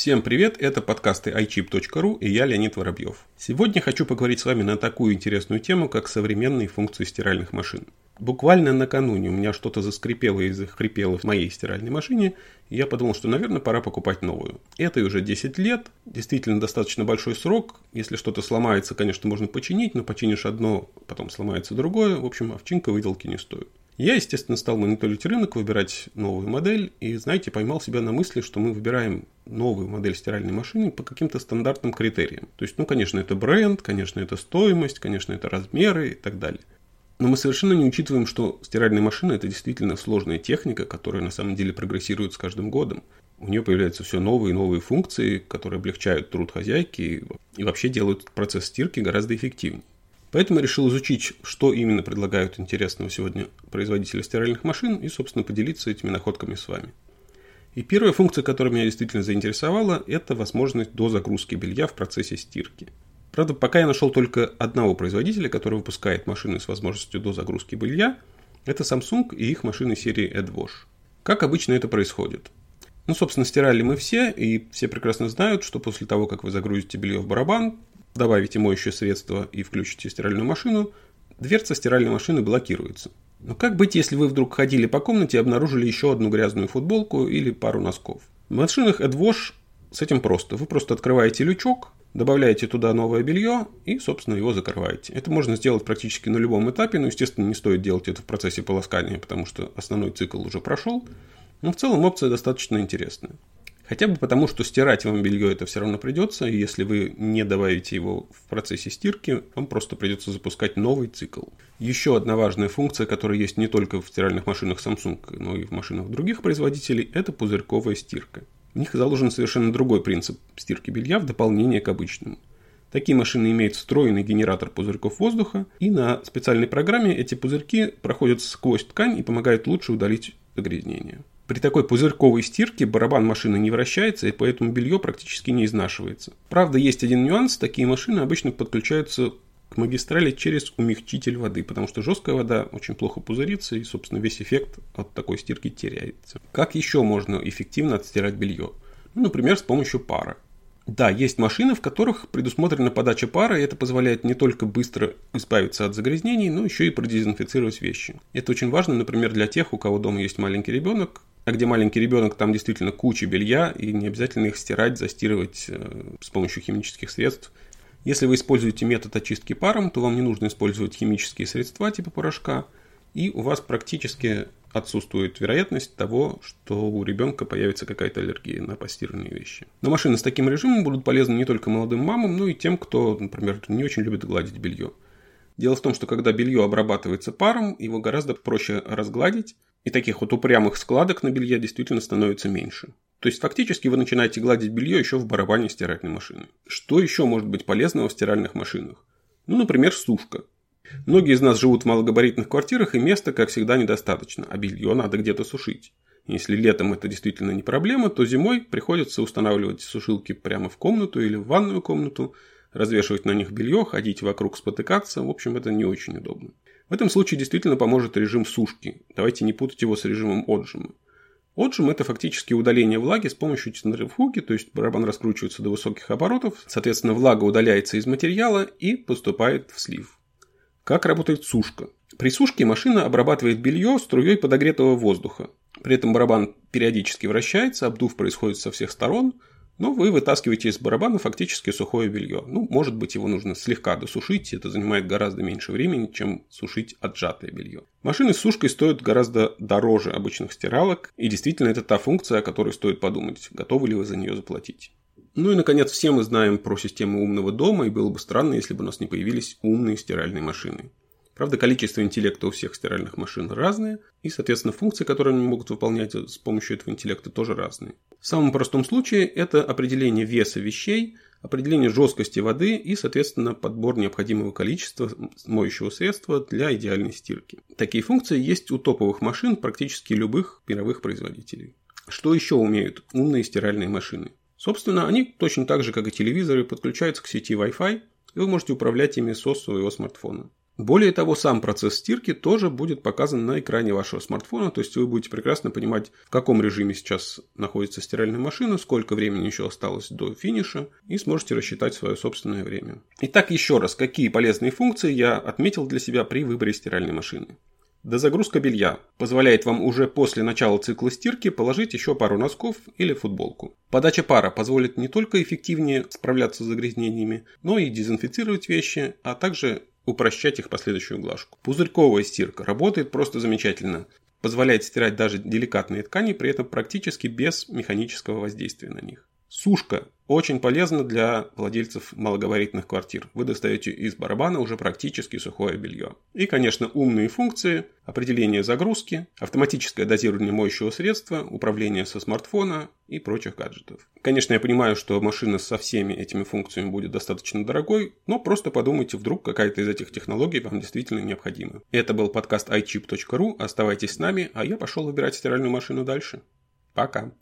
Всем привет, это подкасты iChip.ru и я Леонид Воробьев. Сегодня хочу поговорить с вами на такую интересную тему, как современные функции стиральных машин. Буквально накануне у меня что-то заскрипело и захрипело в моей стиральной машине, и я подумал, что, наверное, пора покупать новую. Это уже 10 лет, действительно достаточно большой срок. Если что-то сломается, конечно, можно починить, но починишь одно, потом сломается другое. В общем, овчинка выделки не стоит. Я, естественно, стал мониторить рынок, выбирать новую модель, и, знаете, поймал себя на мысли, что мы выбираем новую модель стиральной машины по каким-то стандартным критериям. То есть, ну, конечно, это бренд, конечно, это стоимость, конечно, это размеры и так далее. Но мы совершенно не учитываем, что стиральная машина – это действительно сложная техника, которая на самом деле прогрессирует с каждым годом. У нее появляются все новые и новые функции, которые облегчают труд хозяйки и вообще делают процесс стирки гораздо эффективнее. Поэтому решил изучить, что именно предлагают интересного сегодня производители стиральных машин и, собственно, поделиться этими находками с вами. И первая функция, которая меня действительно заинтересовала, это возможность дозагрузки белья в процессе стирки. Правда, пока я нашел только одного производителя, который выпускает машины с возможностью дозагрузки белья. Это Samsung и их машины серии AdWash. Как обычно это происходит? Ну, собственно, стирали мы все, и все прекрасно знают, что после того, как вы загрузите белье в барабан, добавите моющее средство и включите стиральную машину, дверца стиральной машины блокируется. Но как быть, если вы вдруг ходили по комнате и обнаружили еще одну грязную футболку или пару носков? В машинах AdWash с этим просто. Вы просто открываете лючок, добавляете туда новое белье и, собственно, его закрываете. Это можно сделать практически на любом этапе, но, естественно, не стоит делать это в процессе полоскания, потому что основной цикл уже прошел. Но в целом опция достаточно интересная. Хотя бы потому, что стирать вам белье это все равно придется, и если вы не добавите его в процессе стирки, вам просто придется запускать новый цикл. Еще одна важная функция, которая есть не только в стиральных машинах Samsung, но и в машинах других производителей, это пузырьковая стирка. В них заложен совершенно другой принцип стирки белья в дополнение к обычному. Такие машины имеют встроенный генератор пузырьков воздуха, и на специальной программе эти пузырьки проходят сквозь ткань и помогают лучше удалить загрязнение. При такой пузырьковой стирке барабан машины не вращается, и поэтому белье практически не изнашивается. Правда, есть один нюанс. Такие машины обычно подключаются к магистрали через умягчитель воды, потому что жесткая вода очень плохо пузырится, и, собственно, весь эффект от такой стирки теряется. Как еще можно эффективно отстирать белье? Ну, например, с помощью пара. Да, есть машины, в которых предусмотрена подача пара, и это позволяет не только быстро избавиться от загрязнений, но еще и продезинфицировать вещи. Это очень важно, например, для тех, у кого дома есть маленький ребенок, а где маленький ребенок, там действительно куча белья, и не обязательно их стирать, застирывать э, с помощью химических средств. Если вы используете метод очистки паром, то вам не нужно использовать химические средства типа порошка, и у вас практически отсутствует вероятность того, что у ребенка появится какая-то аллергия на постиранные вещи. Но машины с таким режимом будут полезны не только молодым мамам, но и тем, кто, например, не очень любит гладить белье. Дело в том, что когда белье обрабатывается паром, его гораздо проще разгладить, и таких вот упрямых складок на белье действительно становится меньше. То есть фактически вы начинаете гладить белье еще в барабане стиральной машины. Что еще может быть полезного в стиральных машинах? Ну, например, сушка. Многие из нас живут в малогабаритных квартирах, и места, как всегда, недостаточно, а белье надо где-то сушить. Если летом это действительно не проблема, то зимой приходится устанавливать сушилки прямо в комнату или в ванную комнату, развешивать на них белье, ходить вокруг, спотыкаться. В общем, это не очень удобно. В этом случае действительно поможет режим сушки. Давайте не путать его с режимом отжима. Отжим – это фактически удаление влаги с помощью центрифуги, то есть барабан раскручивается до высоких оборотов, соответственно, влага удаляется из материала и поступает в слив. Как работает сушка? При сушке машина обрабатывает белье струей подогретого воздуха. При этом барабан периодически вращается, обдув происходит со всех сторон – но вы вытаскиваете из барабана фактически сухое белье. Ну, может быть, его нужно слегка досушить, это занимает гораздо меньше времени, чем сушить отжатое белье. Машины с сушкой стоят гораздо дороже обычных стиралок, и действительно это та функция, о которой стоит подумать, готовы ли вы за нее заплатить. Ну и, наконец, все мы знаем про систему умного дома, и было бы странно, если бы у нас не появились умные стиральные машины. Правда, количество интеллекта у всех стиральных машин разное, и, соответственно, функции, которые они могут выполнять с помощью этого интеллекта, тоже разные. В самом простом случае это определение веса вещей, определение жесткости воды и, соответственно, подбор необходимого количества моющего средства для идеальной стирки. Такие функции есть у топовых машин практически любых мировых производителей. Что еще умеют умные стиральные машины? Собственно, они точно так же, как и телевизоры, подключаются к сети Wi-Fi, и вы можете управлять ими со своего смартфона. Более того, сам процесс стирки тоже будет показан на экране вашего смартфона, то есть вы будете прекрасно понимать, в каком режиме сейчас находится стиральная машина, сколько времени еще осталось до финиша, и сможете рассчитать свое собственное время. Итак, еще раз, какие полезные функции я отметил для себя при выборе стиральной машины. Дозагрузка белья позволяет вам уже после начала цикла стирки положить еще пару носков или футболку. Подача пара позволит не только эффективнее справляться с загрязнениями, но и дезинфицировать вещи, а также упрощать их последующую глажку. Пузырьковая стирка работает просто замечательно. Позволяет стирать даже деликатные ткани, при этом практически без механического воздействия на них. Сушка очень полезна для владельцев малогабаритных квартир. Вы достаете из барабана уже практически сухое белье. И, конечно, умные функции, определение загрузки, автоматическое дозирование моющего средства, управление со смартфона и прочих гаджетов. Конечно, я понимаю, что машина со всеми этими функциями будет достаточно дорогой, но просто подумайте, вдруг какая-то из этих технологий вам действительно необходима. Это был подкаст iChip.ru. Оставайтесь с нами, а я пошел выбирать стиральную машину дальше. Пока.